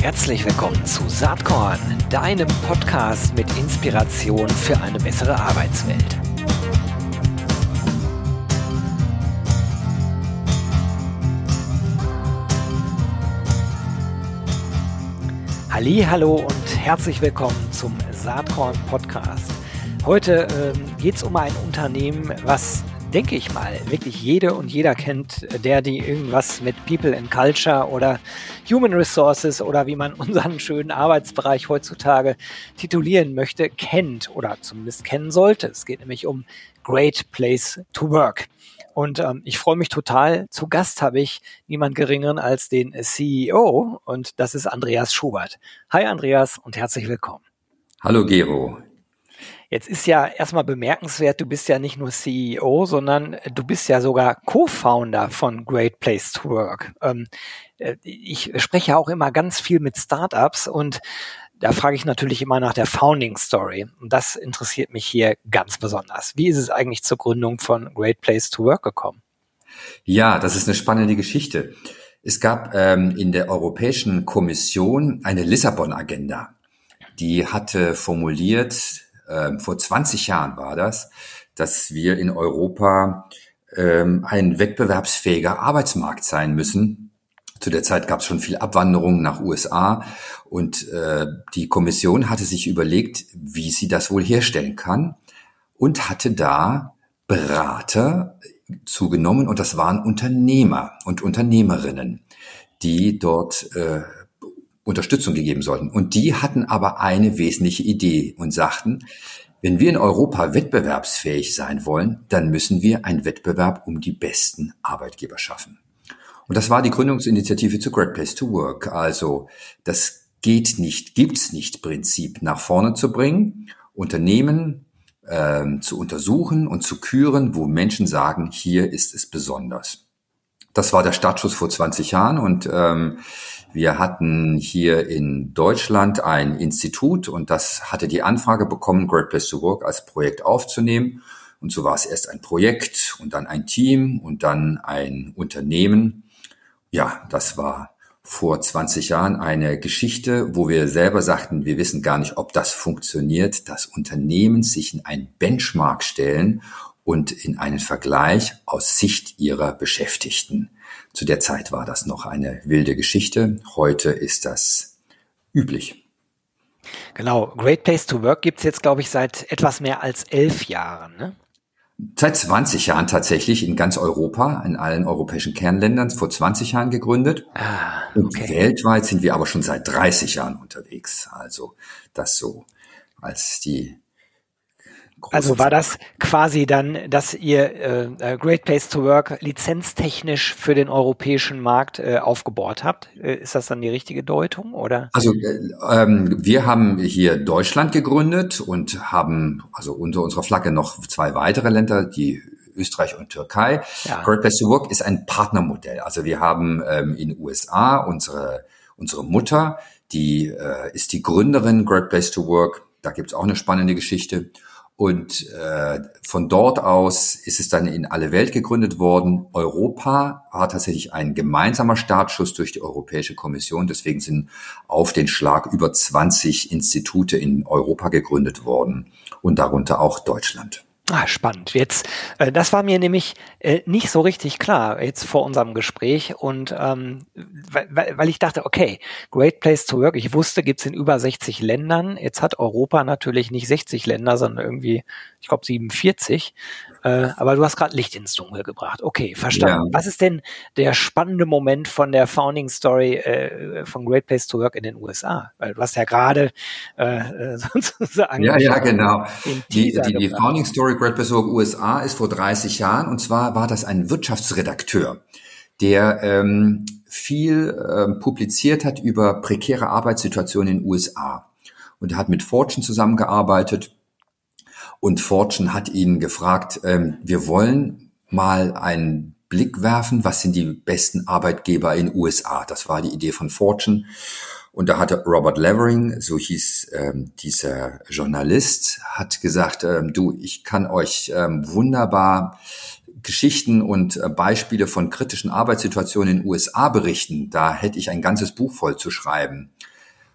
Herzlich willkommen zu Saatkorn, deinem Podcast mit Inspiration für eine bessere Arbeitswelt. Hallo und herzlich willkommen zum Saatkorn Podcast. Heute ähm, geht es um ein Unternehmen, was denke ich mal, wirklich jede und jeder kennt, der die irgendwas mit People and Culture oder Human Resources oder wie man unseren schönen Arbeitsbereich heutzutage titulieren möchte, kennt oder zumindest kennen sollte. Es geht nämlich um Great Place to Work. Und ähm, ich freue mich total. Zu Gast habe ich niemand geringeren als den CEO und das ist Andreas Schubert. Hi Andreas und herzlich willkommen. Hallo Gero, Jetzt ist ja erstmal bemerkenswert, du bist ja nicht nur CEO, sondern du bist ja sogar Co-Founder von Great Place to Work. Ähm, äh, ich spreche auch immer ganz viel mit Startups und da frage ich natürlich immer nach der Founding Story. Und das interessiert mich hier ganz besonders. Wie ist es eigentlich zur Gründung von Great Place to Work gekommen? Ja, das ist eine spannende Geschichte. Es gab ähm, in der Europäischen Kommission eine Lissabon-Agenda. Die hatte formuliert, ähm, vor 20 Jahren war das, dass wir in Europa ähm, ein wettbewerbsfähiger Arbeitsmarkt sein müssen. Zu der Zeit gab es schon viel Abwanderung nach USA und äh, die Kommission hatte sich überlegt, wie sie das wohl herstellen kann und hatte da Berater zugenommen und das waren Unternehmer und Unternehmerinnen, die dort äh, Unterstützung gegeben sollten. Und die hatten aber eine wesentliche Idee und sagten, wenn wir in Europa wettbewerbsfähig sein wollen, dann müssen wir einen Wettbewerb um die besten Arbeitgeber schaffen. Und das war die Gründungsinitiative zu Great Place to Work. Also das geht nicht, gibt's nicht Prinzip nach vorne zu bringen, Unternehmen ähm, zu untersuchen und zu küren, wo Menschen sagen, hier ist es besonders. Das war der Startschuss vor 20 Jahren und ähm, wir hatten hier in Deutschland ein Institut und das hatte die Anfrage bekommen, Great Place to Work als Projekt aufzunehmen. Und so war es erst ein Projekt und dann ein Team und dann ein Unternehmen. Ja, das war vor 20 Jahren eine Geschichte, wo wir selber sagten, wir wissen gar nicht, ob das funktioniert, dass Unternehmen sich in einen Benchmark stellen und in einen Vergleich aus Sicht ihrer Beschäftigten. Zu der Zeit war das noch eine wilde Geschichte. Heute ist das üblich. Genau, Great Place to Work gibt es jetzt, glaube ich, seit etwas mehr als elf Jahren. Ne? Seit 20 Jahren tatsächlich in ganz Europa, in allen europäischen Kernländern, vor 20 Jahren gegründet. Ah, okay. Und weltweit sind wir aber schon seit 30 Jahren unterwegs. Also das so als die also war das quasi dann, dass ihr äh, äh, Great Place to Work lizenztechnisch für den europäischen Markt äh, aufgebohrt habt? Äh, ist das dann die richtige Deutung oder? Also äh, ähm, wir haben hier Deutschland gegründet und haben also unter unserer Flagge noch zwei weitere Länder, die Österreich und Türkei. Ja. Great Place to Work ist ein Partnermodell. Also wir haben ähm, in den USA unsere unsere Mutter, die äh, ist die Gründerin Great Place to Work. Da gibt's auch eine spannende Geschichte. Und äh, von dort aus ist es dann in alle Welt gegründet worden. Europa war tatsächlich ein gemeinsamer Startschuss durch die Europäische Kommission. Deswegen sind auf den Schlag über 20 Institute in Europa gegründet worden und darunter auch Deutschland. Ah, spannend. Jetzt, äh, das war mir nämlich äh, nicht so richtig klar jetzt vor unserem Gespräch und ähm, weil, weil ich dachte, okay, Great Place to Work. Ich wusste, gibt's in über 60 Ländern. Jetzt hat Europa natürlich nicht 60 Länder, sondern irgendwie, ich glaube 47. Äh, aber du hast gerade Licht ins Dunkel gebracht. Okay, verstanden. Ja. Was ist denn der spannende Moment von der Founding Story äh, von Great Place to Work in den USA? Weil du hast ja gerade äh, sozusagen. Ja, ja, genau. Die, die, die Founding Story Great Place to Work USA ist vor 30 Jahren und zwar war das ein Wirtschaftsredakteur, der ähm, viel ähm, publiziert hat über prekäre Arbeitssituationen in den USA. Und er hat mit Fortune zusammengearbeitet und Fortune hat ihn gefragt, ähm, wir wollen mal einen Blick werfen, was sind die besten Arbeitgeber in USA? Das war die Idee von Fortune. Und da hatte Robert Levering, so hieß ähm, dieser Journalist, hat gesagt, ähm, du, ich kann euch ähm, wunderbar Geschichten und äh, Beispiele von kritischen Arbeitssituationen in den USA berichten, da hätte ich ein ganzes Buch voll zu schreiben.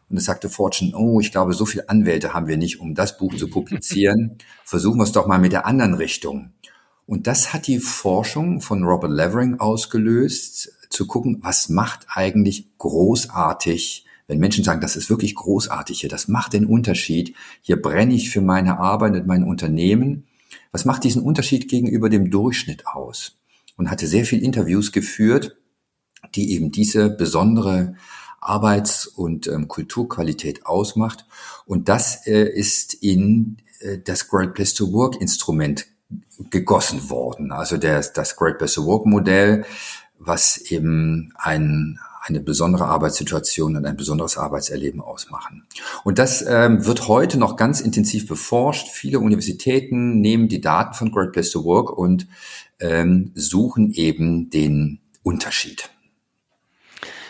Und es sagte Fortune, oh, ich glaube, so viele Anwälte haben wir nicht, um das Buch zu publizieren. Versuchen wir es doch mal mit der anderen Richtung. Und das hat die Forschung von Robert Levering ausgelöst, zu gucken, was macht eigentlich großartig, wenn Menschen sagen, das ist wirklich großartig hier, das macht den Unterschied, hier brenne ich für meine Arbeit und mein Unternehmen. Was macht diesen Unterschied gegenüber dem Durchschnitt aus? Und hatte sehr viel Interviews geführt, die eben diese besondere Arbeits- und ähm, Kulturqualität ausmacht. Und das äh, ist in äh, das Great Place to Work Instrument gegossen worden. Also der, das Great Place to Work Modell, was eben ein, eine besondere Arbeitssituation und ein besonderes Arbeitserleben ausmachen. Und das ähm, wird heute noch ganz intensiv beforscht. Viele Universitäten nehmen die Daten von Great Place to Work und ähm, suchen eben den Unterschied.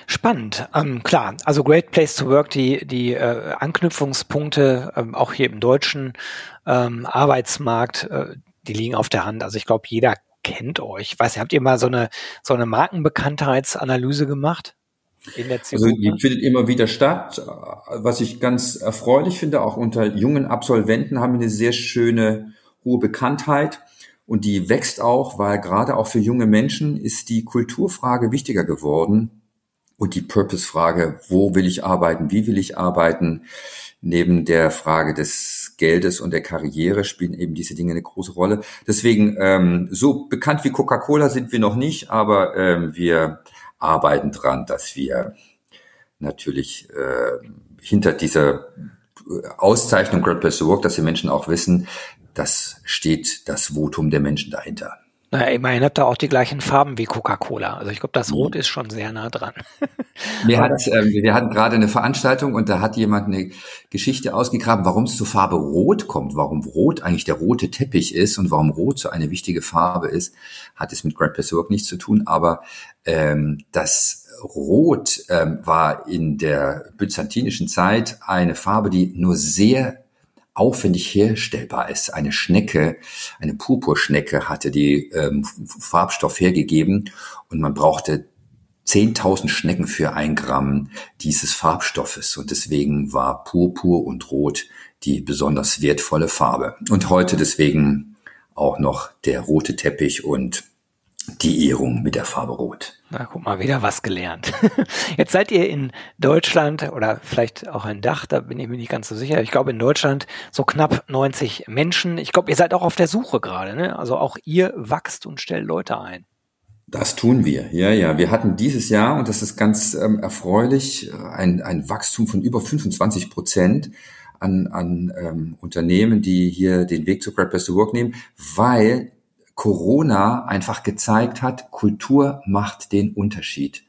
Spannend, ähm, klar. Also Great Place to Work, die, die äh, Anknüpfungspunkte, ähm, auch hier im deutschen ähm, Arbeitsmarkt, äh, die liegen auf der Hand. Also ich glaube, jeder kennt euch. weiß nicht, habt ihr mal so eine, so eine Markenbekanntheitsanalyse gemacht? In der also die findet immer wieder statt. Was ich ganz erfreulich finde, auch unter jungen Absolventen haben wir eine sehr schöne hohe Bekanntheit. Und die wächst auch, weil gerade auch für junge Menschen ist die Kulturfrage wichtiger geworden und die Purpose-Frage, wo will ich arbeiten, wie will ich arbeiten, neben der Frage des Geldes und der Karriere spielen eben diese Dinge eine große Rolle. Deswegen, ähm, so bekannt wie Coca-Cola sind wir noch nicht, aber ähm, wir arbeiten dran, dass wir natürlich äh, hinter dieser Auszeichnung Great Place to Work, dass die Menschen auch wissen, das steht das Votum der Menschen dahinter. Naja, immerhin habt ihr auch die gleichen Farben wie Coca-Cola. Also ich glaube, das Rot ist schon sehr nah dran. Wir, hat, äh, wir hatten gerade eine Veranstaltung und da hat jemand eine Geschichte ausgegraben, warum es zur Farbe Rot kommt, warum Rot eigentlich der rote Teppich ist und warum Rot so eine wichtige Farbe ist, hat es mit Place Work nichts zu tun, aber ähm, das Rot ähm, war in der byzantinischen Zeit eine Farbe, die nur sehr aufwendig herstellbar ist. Eine Schnecke, eine Purpurschnecke hatte die ähm, Farbstoff hergegeben und man brauchte 10.000 Schnecken für ein Gramm dieses Farbstoffes und deswegen war Purpur und Rot die besonders wertvolle Farbe. Und heute deswegen auch noch der rote Teppich und die Ehrung mit der Farbe Rot. Na, guck mal, wieder was gelernt. Jetzt seid ihr in Deutschland oder vielleicht auch ein Dach, da bin ich mir nicht ganz so sicher. Ich glaube in Deutschland so knapp 90 Menschen. Ich glaube, ihr seid auch auf der Suche gerade, ne? Also auch ihr wachst und stellt Leute ein. Das tun wir, ja, ja. Wir hatten dieses Jahr, und das ist ganz ähm, erfreulich, ein, ein Wachstum von über 25 Prozent an, an ähm, Unternehmen, die hier den Weg zu Place to Work nehmen, weil Corona einfach gezeigt hat, Kultur macht den Unterschied.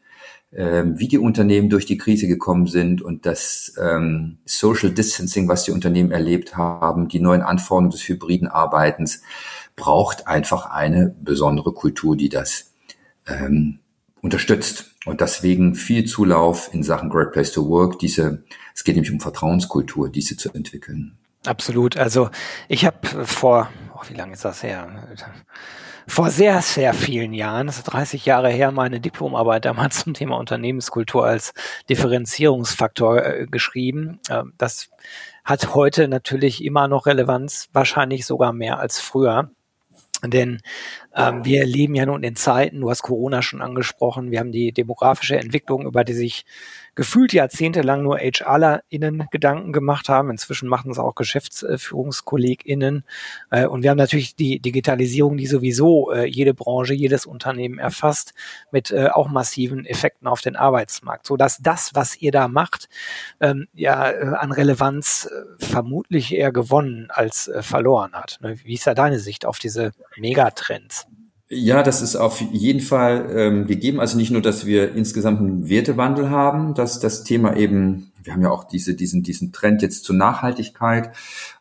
Ähm, wie die Unternehmen durch die Krise gekommen sind und das ähm, Social Distancing, was die Unternehmen erlebt haben, die neuen Anforderungen des hybriden Arbeitens, braucht einfach eine besondere Kultur, die das ähm, unterstützt. Und deswegen viel Zulauf in Sachen Great Place to Work, diese, es geht nämlich um Vertrauenskultur, diese zu entwickeln. Absolut. Also ich habe vor, wie lange ist das her? Vor sehr, sehr vielen Jahren, das ist 30 Jahre her, meine Diplomarbeit damals zum Thema Unternehmenskultur als Differenzierungsfaktor äh, geschrieben. Äh, das hat heute natürlich immer noch Relevanz, wahrscheinlich sogar mehr als früher. Denn ähm, wir leben ja nun in Zeiten, du hast Corona schon angesprochen, wir haben die demografische Entwicklung, über die sich gefühlt jahrzehntelang nur HRlerInnen Gedanken gemacht haben. Inzwischen machen es auch GeschäftsführungskollegInnen. Äh, und wir haben natürlich die Digitalisierung, die sowieso äh, jede Branche, jedes Unternehmen erfasst, mit äh, auch massiven Effekten auf den Arbeitsmarkt. So dass das, was ihr da macht, ähm, ja an Relevanz vermutlich eher gewonnen als verloren hat. Ne? Wie ist da deine Sicht auf diese Megatrends? Ja, das ist auf jeden Fall ähm, gegeben. Also nicht nur, dass wir insgesamt einen Wertewandel haben, dass das Thema eben, wir haben ja auch diese, diesen, diesen Trend jetzt zur Nachhaltigkeit.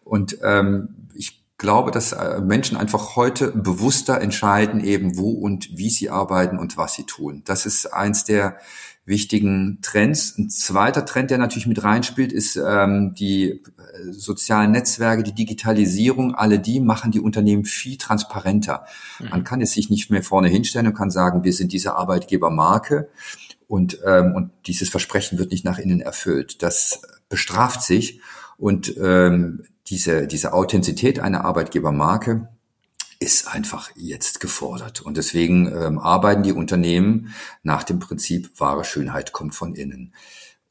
Und ähm, ich glaube, dass äh, Menschen einfach heute bewusster entscheiden, eben wo und wie sie arbeiten und was sie tun. Das ist eins der wichtigen Trends. Ein zweiter Trend, der natürlich mit reinspielt, ist ähm, die äh, sozialen Netzwerke, die Digitalisierung. Alle die machen die Unternehmen viel transparenter. Mhm. Man kann es sich nicht mehr vorne hinstellen und kann sagen, wir sind diese Arbeitgebermarke und, ähm, und dieses Versprechen wird nicht nach innen erfüllt. Das bestraft sich und ähm, diese, diese Authentizität einer Arbeitgebermarke ist einfach jetzt gefordert. Und deswegen ähm, arbeiten die Unternehmen nach dem Prinzip, wahre Schönheit kommt von innen.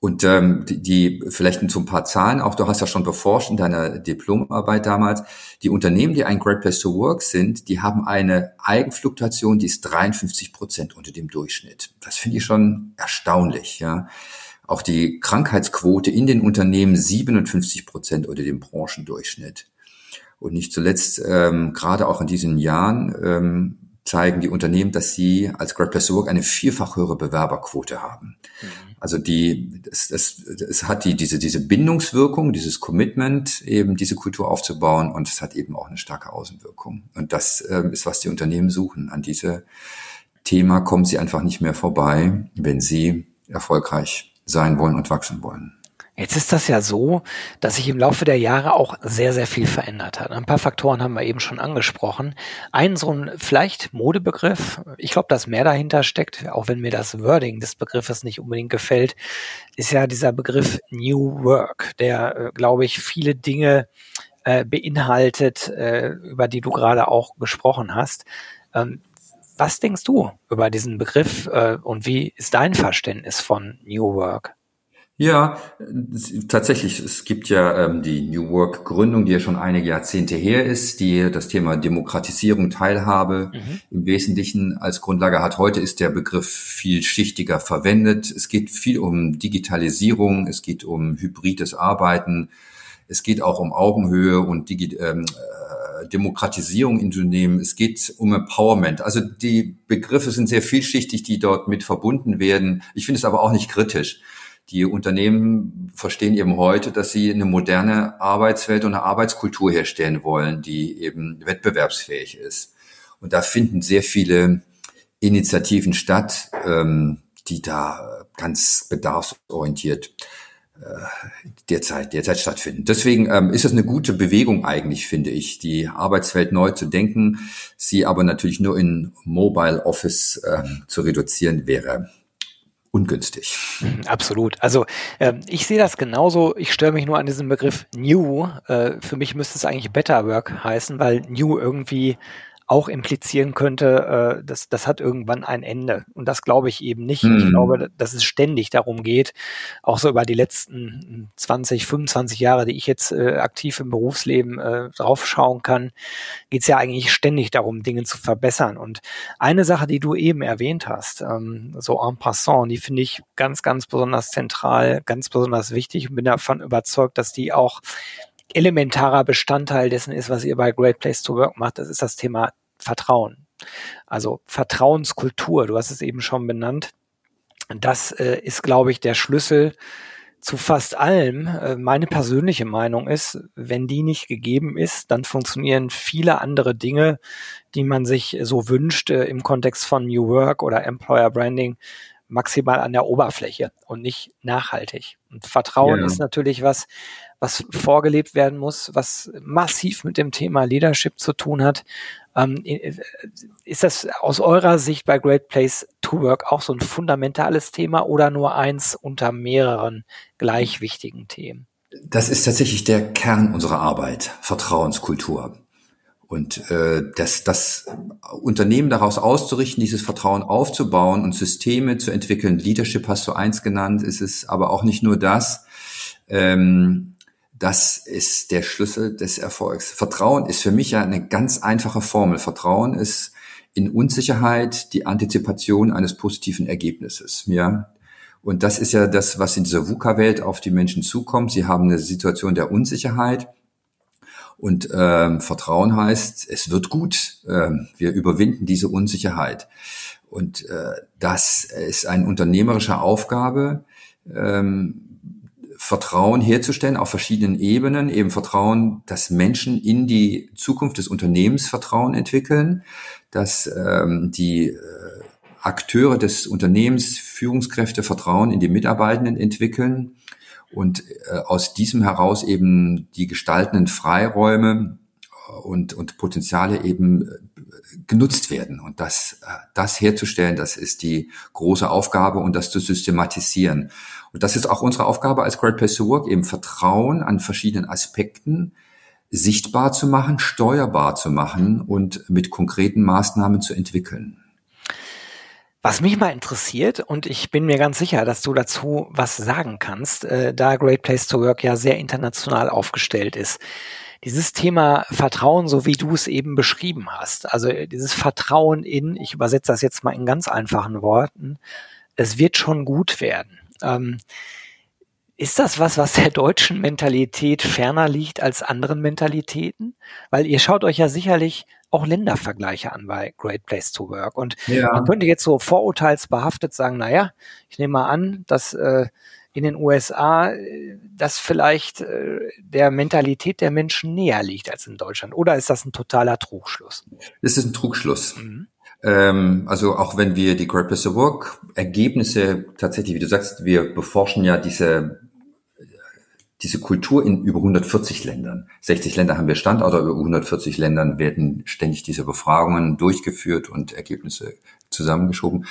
Und ähm, die, die vielleicht zu ein paar Zahlen, auch du hast ja schon beforscht in deiner Diplomarbeit damals, die Unternehmen, die ein Great Place to Work sind, die haben eine Eigenfluktuation, die ist 53 Prozent unter dem Durchschnitt. Das finde ich schon erstaunlich. Ja. Auch die Krankheitsquote in den Unternehmen 57 Prozent unter dem Branchendurchschnitt. Und nicht zuletzt, ähm, gerade auch in diesen Jahren, ähm, zeigen die Unternehmen, dass sie als Great Place to Work eine vierfach höhere Bewerberquote haben. Mhm. Also die, es, es, es hat die, diese, diese Bindungswirkung, dieses Commitment, eben diese Kultur aufzubauen und es hat eben auch eine starke Außenwirkung. Und das ähm, ist, was die Unternehmen suchen. An diese Thema kommen sie einfach nicht mehr vorbei, wenn sie erfolgreich sein wollen und wachsen wollen. Jetzt ist das ja so, dass sich im Laufe der Jahre auch sehr, sehr viel verändert hat. Ein paar Faktoren haben wir eben schon angesprochen. Ein so ein vielleicht Modebegriff, ich glaube, dass mehr dahinter steckt, auch wenn mir das Wording des Begriffes nicht unbedingt gefällt, ist ja dieser Begriff New Work, der, äh, glaube ich, viele Dinge äh, beinhaltet, äh, über die du gerade auch gesprochen hast. Ähm, was denkst du über diesen Begriff äh, und wie ist dein Verständnis von New Work? Ja, tatsächlich. Es gibt ja ähm, die New Work Gründung, die ja schon einige Jahrzehnte her ist, die das Thema Demokratisierung, Teilhabe mhm. im Wesentlichen als Grundlage hat. Heute ist der Begriff viel schichtiger verwendet. Es geht viel um Digitalisierung, es geht um hybrides Arbeiten, es geht auch um Augenhöhe und Digi ähm, äh, Demokratisierung in Unternehmen. Es geht um Empowerment. Also die Begriffe sind sehr vielschichtig, die dort mit verbunden werden. Ich finde es aber auch nicht kritisch. Die Unternehmen verstehen eben heute, dass sie eine moderne Arbeitswelt und eine Arbeitskultur herstellen wollen, die eben wettbewerbsfähig ist. Und da finden sehr viele Initiativen statt, ähm, die da ganz bedarfsorientiert äh, derzeit, derzeit stattfinden. Deswegen ähm, ist es eine gute Bewegung eigentlich, finde ich, die Arbeitswelt neu zu denken, sie aber natürlich nur in Mobile Office ähm, zu reduzieren wäre ungünstig. Mhm, absolut. Also äh, ich sehe das genauso. Ich störe mich nur an diesem Begriff New. Äh, für mich müsste es eigentlich Better Work heißen, weil New irgendwie auch implizieren könnte, äh, das, das hat irgendwann ein Ende. Und das glaube ich eben nicht. Mhm. Ich glaube, dass es ständig darum geht, auch so über die letzten 20, 25 Jahre, die ich jetzt äh, aktiv im Berufsleben äh, draufschauen kann, geht es ja eigentlich ständig darum, Dinge zu verbessern. Und eine Sache, die du eben erwähnt hast, ähm, so en passant, die finde ich ganz, ganz besonders zentral, ganz besonders wichtig und bin davon überzeugt, dass die auch elementarer Bestandteil dessen ist, was ihr bei Great Place to Work macht. Das ist das Thema Vertrauen. Also Vertrauenskultur, du hast es eben schon benannt. Das äh, ist, glaube ich, der Schlüssel zu fast allem. Äh, meine persönliche Meinung ist, wenn die nicht gegeben ist, dann funktionieren viele andere Dinge, die man sich so wünscht äh, im Kontext von New Work oder Employer Branding, maximal an der Oberfläche und nicht nachhaltig. Und Vertrauen ja. ist natürlich was, was vorgelebt werden muss, was massiv mit dem Thema Leadership zu tun hat. Ähm, ist das aus eurer Sicht bei Great Place to Work auch so ein fundamentales Thema oder nur eins unter mehreren gleich wichtigen Themen? Das ist tatsächlich der Kern unserer Arbeit, Vertrauenskultur. Und äh, das, das Unternehmen daraus auszurichten, dieses Vertrauen aufzubauen und Systeme zu entwickeln, Leadership hast du eins genannt, ist es aber auch nicht nur das. Ähm, das ist der Schlüssel des Erfolgs. Vertrauen ist für mich ja eine ganz einfache Formel. Vertrauen ist in Unsicherheit die Antizipation eines positiven Ergebnisses. Ja, und das ist ja das, was in dieser VUCA-Welt auf die Menschen zukommt. Sie haben eine Situation der Unsicherheit. Und ähm, Vertrauen heißt, es wird gut. Ähm, wir überwinden diese Unsicherheit. Und äh, das ist eine unternehmerische Aufgabe, ähm, Vertrauen herzustellen auf verschiedenen Ebenen, eben Vertrauen, dass Menschen in die Zukunft des Unternehmens Vertrauen entwickeln, dass ähm, die äh, Akteure des Unternehmens, Führungskräfte Vertrauen in die Mitarbeitenden entwickeln und äh, aus diesem heraus eben die gestaltenden Freiräume und, und Potenziale eben äh, genutzt werden. Und das, äh, das herzustellen, das ist die große Aufgabe und das zu systematisieren. Und das ist auch unsere Aufgabe als Great Place to Work, eben Vertrauen an verschiedenen Aspekten sichtbar zu machen, steuerbar zu machen und mit konkreten Maßnahmen zu entwickeln. Was mich mal interessiert, und ich bin mir ganz sicher, dass du dazu was sagen kannst, äh, da Great Place to Work ja sehr international aufgestellt ist dieses Thema Vertrauen, so wie du es eben beschrieben hast, also dieses Vertrauen in, ich übersetze das jetzt mal in ganz einfachen Worten, es wird schon gut werden. Ähm, ist das was, was der deutschen Mentalität ferner liegt als anderen Mentalitäten? Weil ihr schaut euch ja sicherlich auch Ländervergleiche an bei Great Place to Work. Und ja. man könnte jetzt so vorurteilsbehaftet sagen, naja, ich nehme mal an, dass äh, in den USA äh, das vielleicht äh, der Mentalität der Menschen näher liegt als in Deutschland? Oder ist das ein totaler Trugschluss? Das ist ein Trugschluss. Mhm. Ähm, also auch wenn wir die Great Place to Work Ergebnisse tatsächlich, wie du sagst, wir beforschen ja diese diese Kultur in über 140 Ländern. 60 Länder haben wir Standorte, über 140 Ländern werden ständig diese Befragungen durchgeführt und Ergebnisse zusammengeschoben.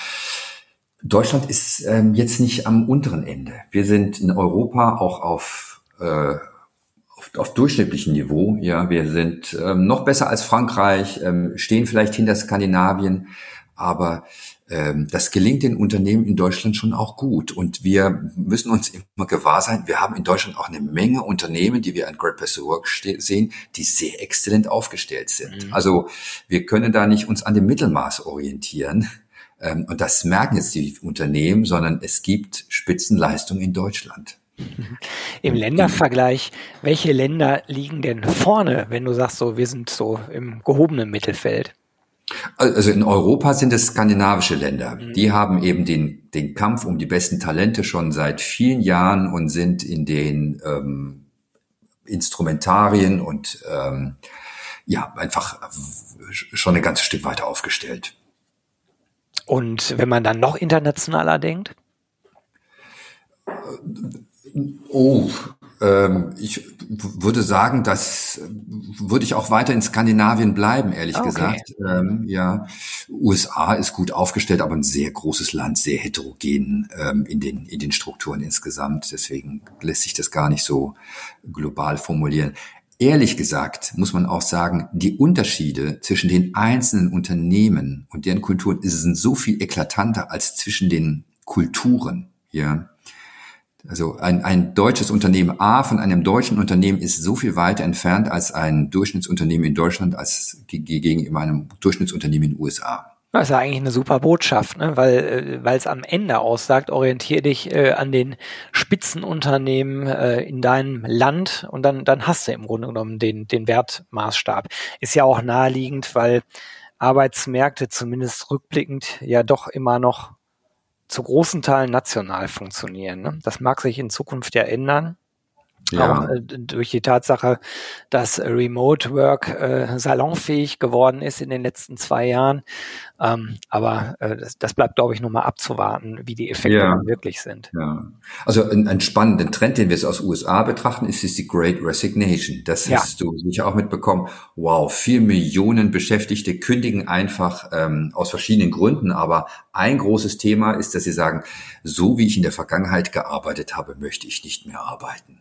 Deutschland ist ähm, jetzt nicht am unteren Ende. Wir sind in Europa auch auf, äh, auf, auf durchschnittlichem Niveau. Ja, wir sind ähm, noch besser als Frankreich, ähm, stehen vielleicht hinter Skandinavien, aber das gelingt den Unternehmen in Deutschland schon auch gut. Und wir müssen uns immer gewahr sein, wir haben in Deutschland auch eine Menge Unternehmen, die wir an Great Place to Work sehen, die sehr exzellent aufgestellt sind. Mhm. Also wir können da nicht uns an dem Mittelmaß orientieren. Ähm, und das merken jetzt die Unternehmen, sondern es gibt Spitzenleistungen in Deutschland. Im Ländervergleich, welche Länder liegen denn vorne, wenn du sagst, so wir sind so im gehobenen Mittelfeld? Also in Europa sind es skandinavische Länder. Mhm. Die haben eben den, den Kampf um die besten Talente schon seit vielen Jahren und sind in den ähm, Instrumentarien und ähm, ja, einfach schon ein ganzes Stück weiter aufgestellt. Und wenn man dann noch internationaler denkt? Oh, ich würde sagen, das würde ich auch weiter in Skandinavien bleiben, ehrlich okay. gesagt. Ähm, ja, USA ist gut aufgestellt, aber ein sehr großes Land, sehr heterogen ähm, in den in den Strukturen insgesamt. Deswegen lässt sich das gar nicht so global formulieren. Ehrlich gesagt muss man auch sagen, die Unterschiede zwischen den einzelnen Unternehmen und deren Kulturen sind so viel eklatanter als zwischen den Kulturen. Ja, also ein, ein deutsches Unternehmen A von einem deutschen Unternehmen ist so viel weiter entfernt als ein Durchschnittsunternehmen in Deutschland als gegenüber einem Durchschnittsunternehmen in den USA. Das ist ja eigentlich eine super Botschaft, ne? weil äh, weil es am Ende aussagt, orientiere dich äh, an den Spitzenunternehmen äh, in deinem Land und dann dann hast du im Grunde genommen den den Wertmaßstab. Ist ja auch naheliegend, weil Arbeitsmärkte zumindest rückblickend ja doch immer noch zu großen Teilen national funktionieren. Ne? Das mag sich in Zukunft ja ändern. Ja. Auch äh, durch die Tatsache, dass Remote Work äh, salonfähig geworden ist in den letzten zwei Jahren. Ähm, aber äh, das, das bleibt, glaube ich, nur mal abzuwarten, wie die Effekte ja. wirklich sind. Ja. Also ein, ein spannender Trend, den wir jetzt aus USA betrachten, ist, ist die Great Resignation. Das ja. hast du sicher auch mitbekommen. Wow, vier Millionen Beschäftigte kündigen einfach ähm, aus verschiedenen Gründen. Aber ein großes Thema ist, dass sie sagen, so wie ich in der Vergangenheit gearbeitet habe, möchte ich nicht mehr arbeiten.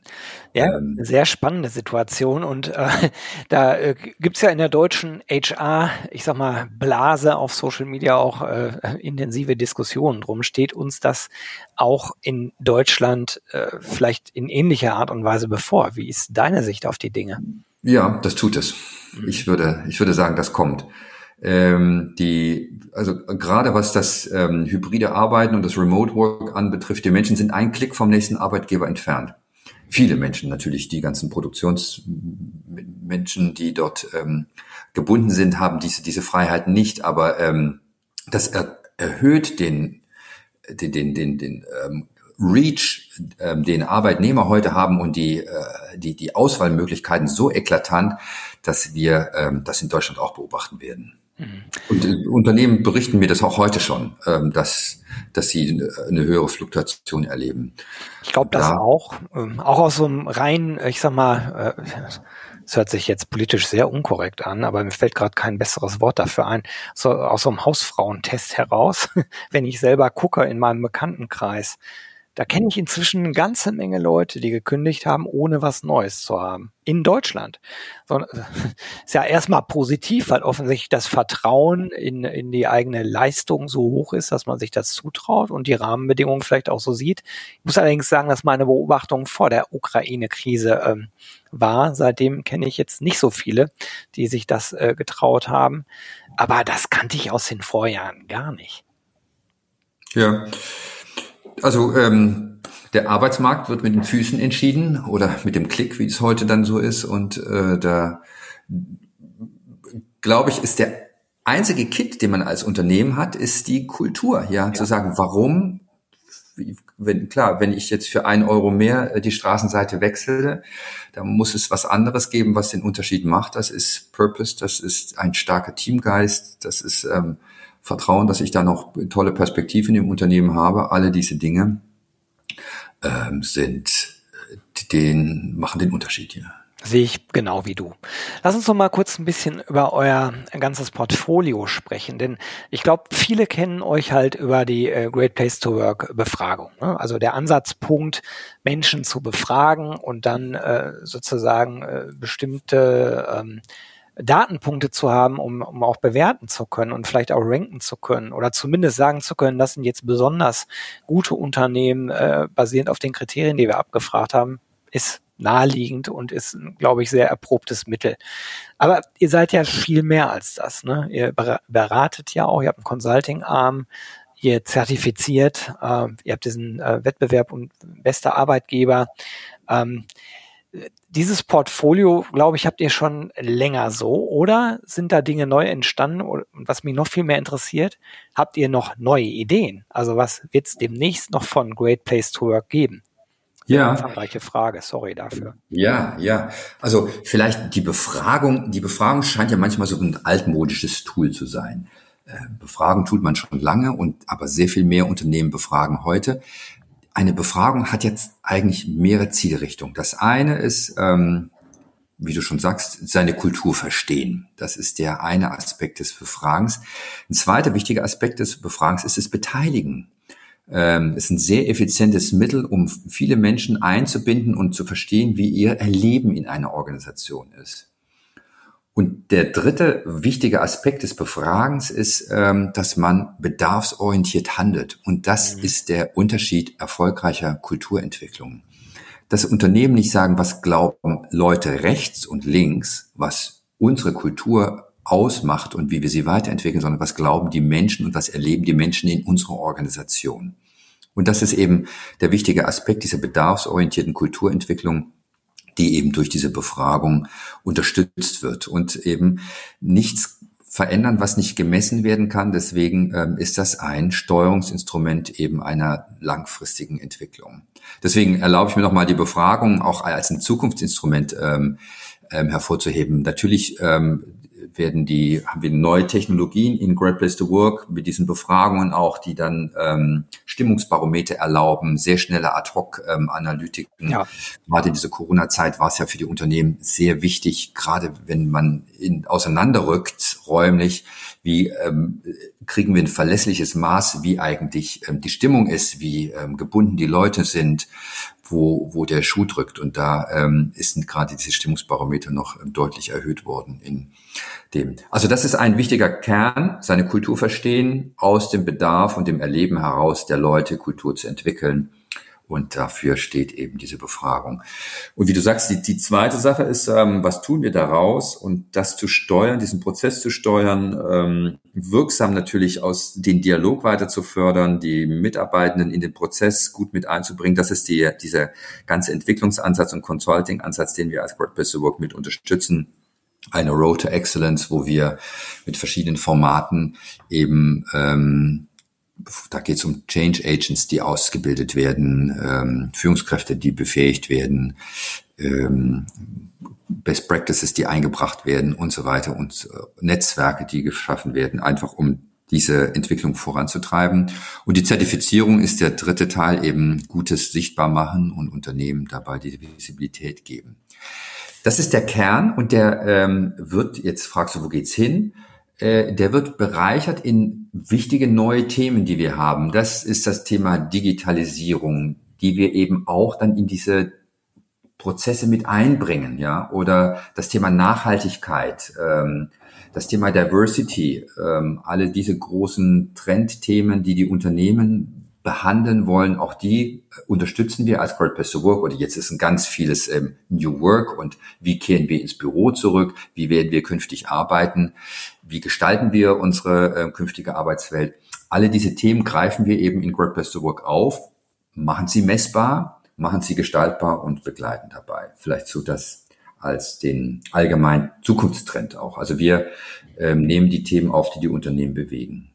Ja, ähm, sehr spannende Situation. Und äh, da äh, gibt ja in der deutschen HR, ich sag mal, Blase auf Social Media auch äh, intensive Diskussionen drum. Steht uns das auch in Deutschland äh, vielleicht in ähnlicher Art und Weise bevor? Wie ist deine Sicht auf die Dinge? Ja, das tut es. Mhm. Ich würde, ich würde sagen, das kommt. Ähm, die, also gerade was das ähm, hybride Arbeiten und das Remote Work anbetrifft, die Menschen sind ein Klick vom nächsten Arbeitgeber entfernt viele Menschen natürlich, die ganzen Produktionsmenschen, die dort ähm, gebunden sind, haben diese, diese Freiheiten nicht, aber ähm, das er, erhöht den, den, den, den, den ähm, Reach, äh, den Arbeitnehmer heute haben und die, äh, die, die Auswahlmöglichkeiten so eklatant, dass wir äh, das in Deutschland auch beobachten werden. Und äh, Unternehmen berichten mir das auch heute schon, ähm, dass, dass sie eine höhere Fluktuation erleben. Ich glaube das ja. auch. Ähm, auch aus so einem rein, ich sag mal, äh, es hört sich jetzt politisch sehr unkorrekt an, aber mir fällt gerade kein besseres Wort dafür ein. So aus so einem Hausfrauentest heraus, wenn ich selber gucke in meinem Bekanntenkreis, da kenne ich inzwischen eine ganze Menge Leute, die gekündigt haben, ohne was Neues zu haben. In Deutschland. So, ist ja erstmal positiv, weil offensichtlich das Vertrauen in, in die eigene Leistung so hoch ist, dass man sich das zutraut und die Rahmenbedingungen vielleicht auch so sieht. Ich muss allerdings sagen, dass meine Beobachtung vor der Ukraine-Krise ähm, war. Seitdem kenne ich jetzt nicht so viele, die sich das äh, getraut haben. Aber das kannte ich aus den Vorjahren gar nicht. Ja. Also ähm, der Arbeitsmarkt wird mit den Füßen entschieden oder mit dem Klick, wie es heute dann so ist. Und äh, da glaube ich, ist der einzige Kit, den man als Unternehmen hat, ist die Kultur. Ja, ja. zu sagen, warum wenn, klar, wenn ich jetzt für ein Euro mehr äh, die Straßenseite wechsle, dann muss es was anderes geben, was den Unterschied macht. Das ist Purpose, das ist ein starker Teamgeist, das ist ähm, Vertrauen, dass ich da noch tolle Perspektiven im Unternehmen habe. Alle diese Dinge ähm, sind, äh, den, machen den Unterschied hier. Sehe ich genau wie du. Lass uns doch mal kurz ein bisschen über euer ganzes Portfolio sprechen, denn ich glaube, viele kennen euch halt über die äh, Great Place to Work Befragung. Ne? Also der Ansatzpunkt, Menschen zu befragen und dann äh, sozusagen äh, bestimmte ähm, Datenpunkte zu haben, um, um auch bewerten zu können und vielleicht auch ranken zu können oder zumindest sagen zu können, das sind jetzt besonders gute Unternehmen, äh, basierend auf den Kriterien, die wir abgefragt haben, ist naheliegend und ist, glaube ich, sehr erprobtes Mittel. Aber ihr seid ja viel mehr als das. Ne? Ihr beratet ja auch, ihr habt einen Consulting-Arm, ihr zertifiziert, äh, ihr habt diesen äh, Wettbewerb und bester Arbeitgeber. Ähm, dieses Portfolio, glaube ich, habt ihr schon länger so, oder sind da Dinge neu entstanden? Und was mich noch viel mehr interessiert, habt ihr noch neue Ideen? Also was wird es demnächst noch von Great Place to Work geben? Ja. Umfangreiche Frage, sorry dafür. Ja, ja. Also vielleicht die Befragung, die Befragung scheint ja manchmal so ein altmodisches Tool zu sein. Äh, befragen tut man schon lange und aber sehr viel mehr Unternehmen befragen heute eine Befragung hat jetzt eigentlich mehrere Zielrichtungen. Das eine ist, ähm, wie du schon sagst, seine Kultur verstehen. Das ist der eine Aspekt des Befragens. Ein zweiter wichtiger Aspekt des Befragens ist das Beteiligen. Ähm, ist ein sehr effizientes Mittel, um viele Menschen einzubinden und zu verstehen, wie ihr Erleben in einer Organisation ist. Und der dritte wichtige Aspekt des Befragens ist, ähm, dass man bedarfsorientiert handelt. Und das mhm. ist der Unterschied erfolgreicher Kulturentwicklung. Dass Unternehmen nicht sagen, was glauben Leute rechts und links, was unsere Kultur ausmacht und wie wir sie weiterentwickeln, sondern was glauben die Menschen und was erleben die Menschen in unserer Organisation. Und das ist eben der wichtige Aspekt dieser bedarfsorientierten Kulturentwicklung, die eben durch diese Befragung unterstützt wird und eben nichts verändern, was nicht gemessen werden kann. Deswegen ähm, ist das ein Steuerungsinstrument eben einer langfristigen Entwicklung. Deswegen erlaube ich mir nochmal die Befragung auch als ein Zukunftsinstrument ähm, ähm, hervorzuheben. Natürlich ähm, werden die, haben wir neue Technologien in Great Place to Work mit diesen Befragungen auch, die dann ähm, Stimmungsbarometer erlauben, sehr schnelle Ad-Hoc-Analytiken. Ja. Gerade in dieser Corona-Zeit war es ja für die Unternehmen sehr wichtig, gerade wenn man in, auseinanderrückt räumlich, wie ähm, kriegen wir ein verlässliches Maß, wie eigentlich ähm, die Stimmung ist, wie ähm, gebunden die Leute sind, wo, wo der Schuh drückt. Und da ähm, ist gerade diese Stimmungsbarometer noch ähm, deutlich erhöht worden in dem. Also das ist ein wichtiger Kern, seine Kultur verstehen, aus dem Bedarf und dem Erleben heraus der Leute Kultur zu entwickeln. Und dafür steht eben diese Befragung. Und wie du sagst, die, die zweite Sache ist, ähm, was tun wir daraus? Und das zu steuern, diesen Prozess zu steuern, ähm, wirksam natürlich aus den Dialog weiter zu fördern, die Mitarbeitenden in den Prozess gut mit einzubringen. Das ist die, dieser ganze Entwicklungsansatz und Consulting-Ansatz, den wir als to Work mit unterstützen eine Road to Excellence, wo wir mit verschiedenen Formaten eben ähm, da geht es um Change Agents, die ausgebildet werden, ähm, Führungskräfte, die befähigt werden, ähm, Best Practices, die eingebracht werden und so weiter und äh, Netzwerke, die geschaffen werden, einfach um diese Entwicklung voranzutreiben. Und die Zertifizierung ist der dritte Teil, eben Gutes sichtbar machen und Unternehmen dabei die Visibilität geben. Das ist der Kern und der ähm, wird, jetzt fragst du, wo geht's hin? Äh, der wird bereichert in wichtige neue Themen, die wir haben. Das ist das Thema Digitalisierung, die wir eben auch dann in diese Prozesse mit einbringen, ja, oder das Thema Nachhaltigkeit, ähm, das Thema Diversity, ähm, alle diese großen Trendthemen, die die Unternehmen behandeln wollen, auch die unterstützen wir als Great Place to Work. Oder jetzt ist ein ganz vieles ähm, New Work und wie kehren wir ins Büro zurück? Wie werden wir künftig arbeiten? Wie gestalten wir unsere äh, künftige Arbeitswelt? Alle diese Themen greifen wir eben in Great Place to Work auf, machen sie messbar, machen sie gestaltbar und begleiten dabei. Vielleicht so das als den allgemeinen Zukunftstrend auch. Also wir ähm, nehmen die Themen auf, die die Unternehmen bewegen.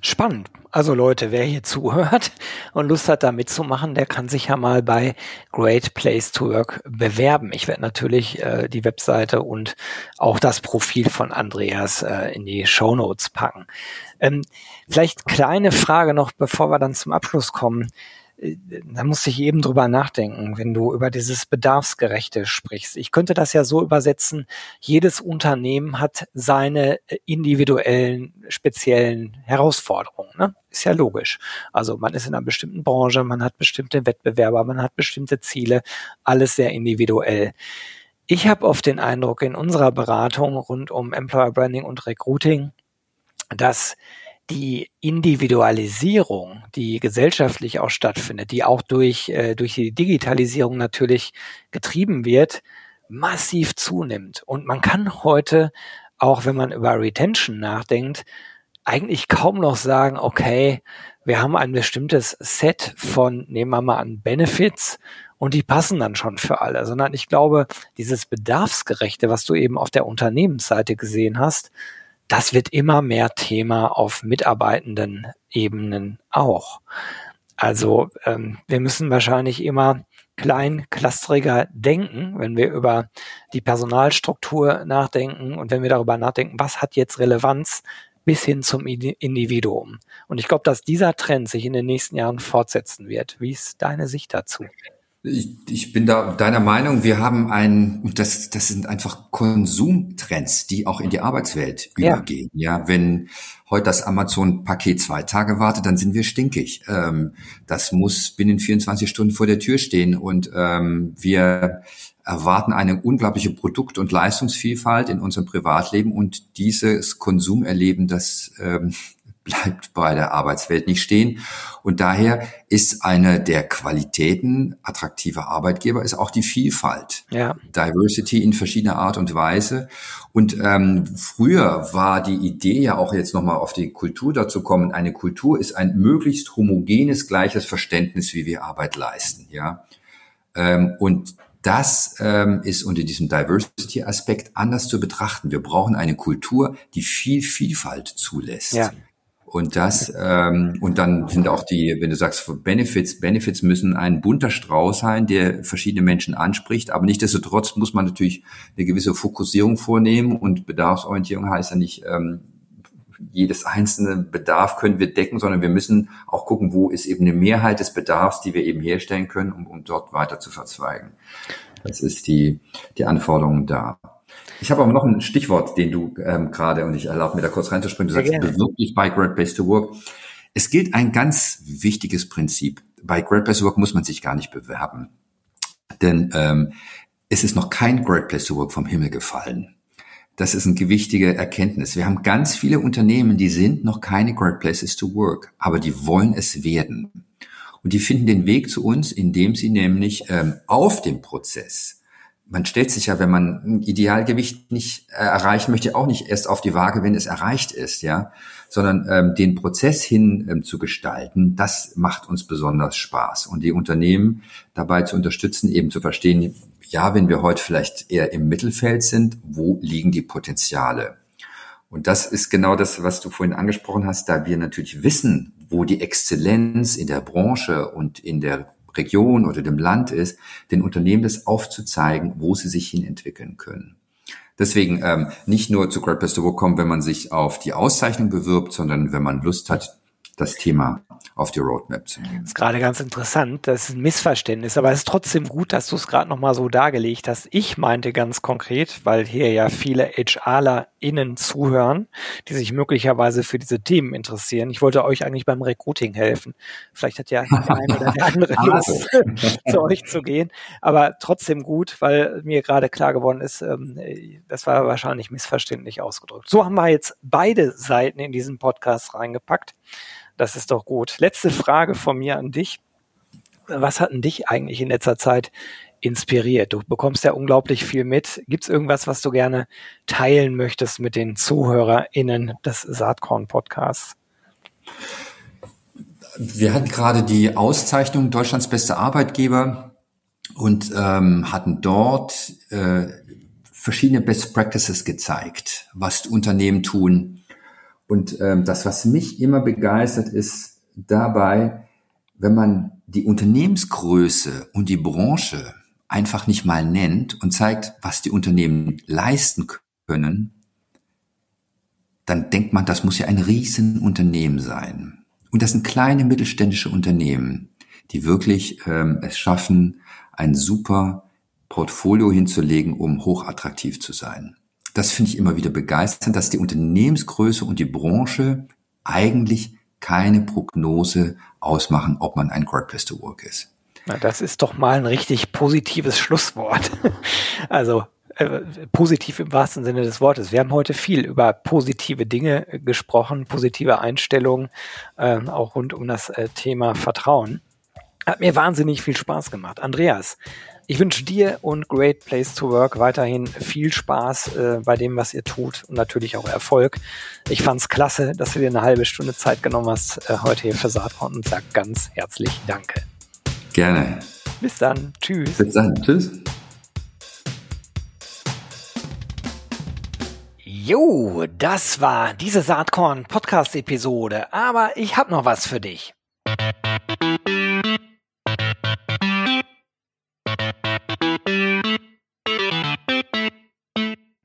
Spannend. Also Leute, wer hier zuhört und Lust hat, da mitzumachen, der kann sich ja mal bei Great Place to Work bewerben. Ich werde natürlich äh, die Webseite und auch das Profil von Andreas äh, in die Show Notes packen. Ähm, vielleicht kleine Frage noch, bevor wir dann zum Abschluss kommen da muss ich eben drüber nachdenken, wenn du über dieses Bedarfsgerechte sprichst. Ich könnte das ja so übersetzen, jedes Unternehmen hat seine äh, individuellen, speziellen Herausforderungen. Ne? Ist ja logisch. Also man ist in einer bestimmten Branche, man hat bestimmte Wettbewerber, man hat bestimmte Ziele, alles sehr individuell. Ich habe oft den Eindruck in unserer Beratung rund um Employer Branding und Recruiting, dass die Individualisierung, die gesellschaftlich auch stattfindet, die auch durch, äh, durch die Digitalisierung natürlich getrieben wird, massiv zunimmt. Und man kann heute, auch wenn man über Retention nachdenkt, eigentlich kaum noch sagen, okay, wir haben ein bestimmtes Set von, nehmen wir mal an, Benefits und die passen dann schon für alle, sondern ich glaube, dieses Bedarfsgerechte, was du eben auf der Unternehmensseite gesehen hast, das wird immer mehr Thema auf mitarbeitenden Ebenen auch. Also ähm, wir müssen wahrscheinlich immer klein, clustriger denken, wenn wir über die Personalstruktur nachdenken und wenn wir darüber nachdenken, was hat jetzt Relevanz bis hin zum Individuum. Und ich glaube, dass dieser Trend sich in den nächsten Jahren fortsetzen wird. Wie ist deine Sicht dazu? Ich, ich bin da deiner Meinung, wir haben ein, und das, das sind einfach Konsumtrends, die auch in die Arbeitswelt ja. übergehen. Ja, wenn heute das Amazon-Paket zwei Tage wartet, dann sind wir stinkig. Ähm, das muss binnen 24 Stunden vor der Tür stehen und ähm, wir erwarten eine unglaubliche Produkt- und Leistungsvielfalt in unserem Privatleben und dieses Konsumerleben, das ähm, bleibt bei der Arbeitswelt nicht stehen. Und daher ist eine der Qualitäten attraktiver Arbeitgeber ist auch die Vielfalt. Ja. Diversity in verschiedener Art und Weise. Und ähm, früher war die Idee ja auch jetzt nochmal auf die Kultur dazu kommen. Eine Kultur ist ein möglichst homogenes, gleiches Verständnis, wie wir Arbeit leisten. Ja. Ähm, und das ähm, ist unter diesem Diversity-Aspekt anders zu betrachten. Wir brauchen eine Kultur, die viel Vielfalt zulässt. Ja. Und das, ähm, und dann sind auch die, wenn du sagst Benefits, Benefits müssen ein bunter Strauß sein, der verschiedene Menschen anspricht, aber nichtsdestotrotz muss man natürlich eine gewisse Fokussierung vornehmen und Bedarfsorientierung heißt ja nicht, ähm, jedes einzelne Bedarf können wir decken, sondern wir müssen auch gucken, wo ist eben eine Mehrheit des Bedarfs, die wir eben herstellen können, um, um dort weiter zu verzweigen. Das ist die, die Anforderung da. Ich habe aber noch ein Stichwort, den du ähm, gerade, und ich erlaube mir da kurz reinzuspringen, du sagst, bewirb dich bei Great Place to Work. Es gilt ein ganz wichtiges Prinzip. Bei Great Place to Work muss man sich gar nicht bewerben. Denn ähm, es ist noch kein Great Place to Work vom Himmel gefallen. Das ist eine gewichtige Erkenntnis. Wir haben ganz viele Unternehmen, die sind noch keine Great Places to Work, aber die wollen es werden. Und die finden den Weg zu uns, indem sie nämlich ähm, auf dem Prozess man stellt sich ja, wenn man ein Idealgewicht nicht äh, erreichen möchte, auch nicht erst auf die Waage, wenn es erreicht ist, ja, sondern ähm, den Prozess hin ähm, zu gestalten, das macht uns besonders Spaß und die Unternehmen dabei zu unterstützen, eben zu verstehen, ja, wenn wir heute vielleicht eher im Mittelfeld sind, wo liegen die Potenziale? Und das ist genau das, was du vorhin angesprochen hast, da wir natürlich wissen, wo die Exzellenz in der Branche und in der Region oder dem Land ist, den Unternehmen das aufzuzeigen, wo sie sich hin entwickeln können. Deswegen ähm, nicht nur zu Great Place to Work kommen, wenn man sich auf die Auszeichnung bewirbt, sondern wenn man Lust hat, das Thema auf die Roadmap zu nehmen. Das ist gerade ganz interessant. Das ist ein Missverständnis, aber es ist trotzdem gut, dass du es gerade nochmal so dargelegt hast. Ich meinte ganz konkret, weil hier ja viele HRlerInnen zuhören, die sich möglicherweise für diese Themen interessieren. Ich wollte euch eigentlich beim Recruiting helfen. Vielleicht hat ja der eine oder der andere Lust, zu euch zu gehen. Aber trotzdem gut, weil mir gerade klar geworden ist, ähm, das war wahrscheinlich missverständlich ausgedrückt. So haben wir jetzt beide Seiten in diesen Podcast reingepackt. Das ist doch gut. Letzte Frage von mir an dich. Was hat denn dich eigentlich in letzter Zeit inspiriert? Du bekommst ja unglaublich viel mit. Gibt es irgendwas, was du gerne teilen möchtest mit den ZuhörerInnen des Saatkorn-Podcasts? Wir hatten gerade die Auszeichnung Deutschlands beste Arbeitgeber und ähm, hatten dort äh, verschiedene Best Practices gezeigt, was Unternehmen tun, und ähm, das, was mich immer begeistert, ist dabei, wenn man die Unternehmensgröße und die Branche einfach nicht mal nennt und zeigt, was die Unternehmen leisten können, dann denkt man, das muss ja ein Riesenunternehmen sein. Und das sind kleine mittelständische Unternehmen, die wirklich ähm, es schaffen, ein super Portfolio hinzulegen, um hochattraktiv zu sein das finde ich immer wieder begeisternd, dass die Unternehmensgröße und die Branche eigentlich keine Prognose ausmachen, ob man ein Great Place to Work ist. Na, das ist doch mal ein richtig positives Schlusswort. Also äh, positiv im wahrsten Sinne des Wortes. Wir haben heute viel über positive Dinge äh, gesprochen, positive Einstellungen, äh, auch rund um das äh, Thema Vertrauen. Hat mir wahnsinnig viel Spaß gemacht. Andreas, ich wünsche dir und Great Place to Work weiterhin viel Spaß äh, bei dem, was ihr tut und natürlich auch Erfolg. Ich fand's klasse, dass du dir eine halbe Stunde Zeit genommen hast äh, heute hier für Saatkorn und sag ganz herzlich Danke. Gerne. Bis dann. Tschüss. Bis dann. Tschüss. Jo, das war diese Saatkorn Podcast Episode, aber ich habe noch was für dich.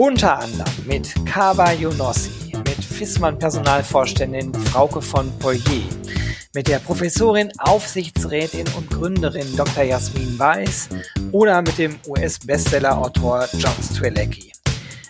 Unter anderem mit Kaba Yonossi, mit Fissmann Personalvorständin Frauke von Poirier, mit der Professorin, Aufsichtsrätin und Gründerin Dr. Jasmin Weiß oder mit dem US-Bestseller-Autor John Strelecki.